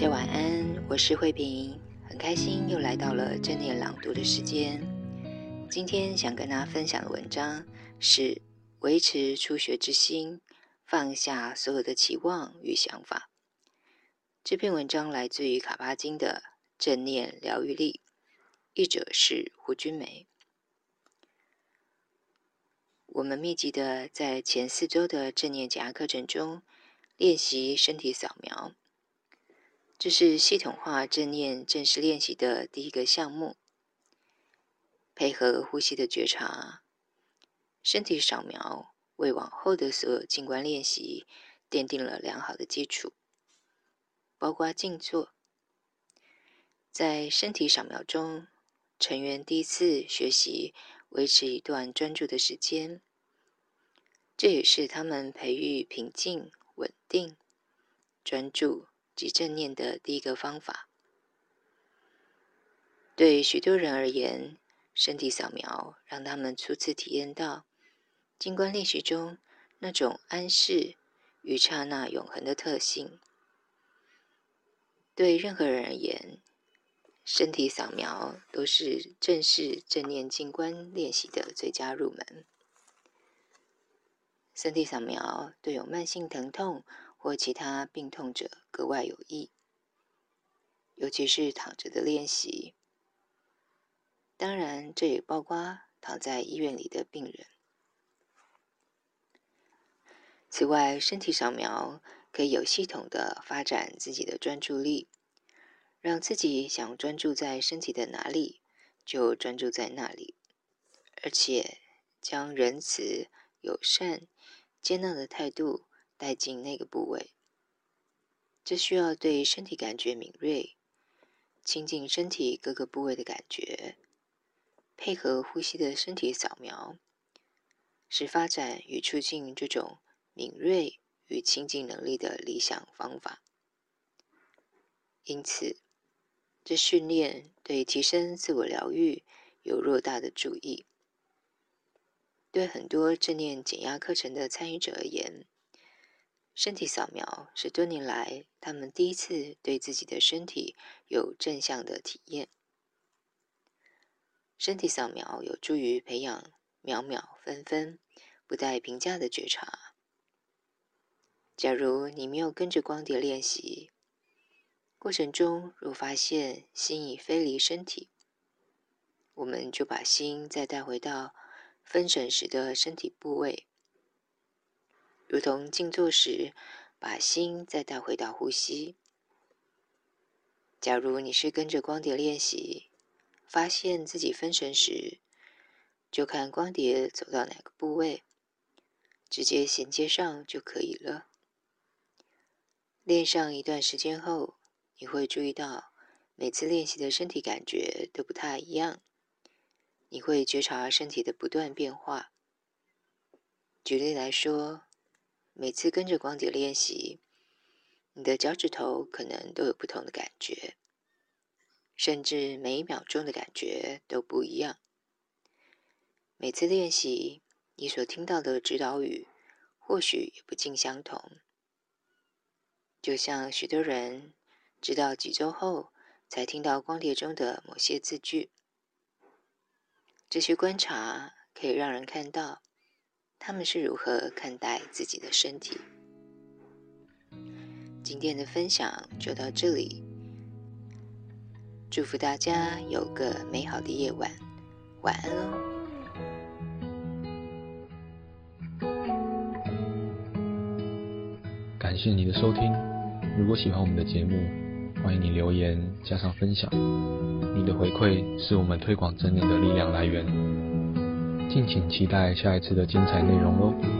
大家晚安，我是慧萍，很开心又来到了正念朗读的时间。今天想跟大家分享的文章是维持初学之心，放下所有的期望与想法。这篇文章来自于卡巴金的《正念疗愈力》，译者是胡君梅。我们密集的在前四周的正念减压课程中练习身体扫描。这是系统化正念正式练习的第一个项目，配合呼吸的觉察，身体扫描为往后的所有静观练习奠定了良好的基础，包括静坐。在身体扫描中，成员第一次学习维持一段专注的时间，这也是他们培育平静、稳定、专注。及正念的第一个方法，对许多人而言，身体扫描让他们初次体验到静观练习中那种安适与刹那永恒的特性。对任何人而言，身体扫描都是正式正念静观练习的最佳入门。身体扫描对有慢性疼痛，或其他病痛者格外有益，尤其是躺着的练习。当然，这也包括躺在医院里的病人。此外，身体扫描可以有系统的发展自己的专注力，让自己想专注在身体的哪里就专注在那里，而且将仁慈、友善、接纳的态度。带进那个部位，这需要对身体感觉敏锐，亲近身体各个部位的感觉，配合呼吸的身体扫描，是发展与促进这种敏锐与亲近能力的理想方法。因此，这训练对提升自我疗愈有偌大的助益。对很多正念减压课程的参与者而言，身体扫描是多年来他们第一次对自己的身体有正向的体验。身体扫描有助于培养秒秒分分不带评价的觉察。假如你没有跟着光碟练习，过程中若发现心已飞离身体，我们就把心再带回到分神时的身体部位。如同静坐时，把心再带回到呼吸。假如你是跟着光碟练习，发现自己分神时，就看光碟走到哪个部位，直接衔接上就可以了。练上一段时间后，你会注意到每次练习的身体感觉都不太一样。你会觉察身体的不断变化。举例来说，每次跟着光碟练习，你的脚趾头可能都有不同的感觉，甚至每一秒钟的感觉都不一样。每次练习，你所听到的指导语或许也不尽相同。就像许多人直到几周后才听到光碟中的某些字句，这些观察可以让人看到。他们是如何看待自己的身体？今天的分享就到这里，祝福大家有个美好的夜晚，晚安哦！感谢你的收听，如果喜欢我们的节目，欢迎你留言加上分享，你的回馈是我们推广正念的力量来源。敬请期待下一次的精彩内容哦。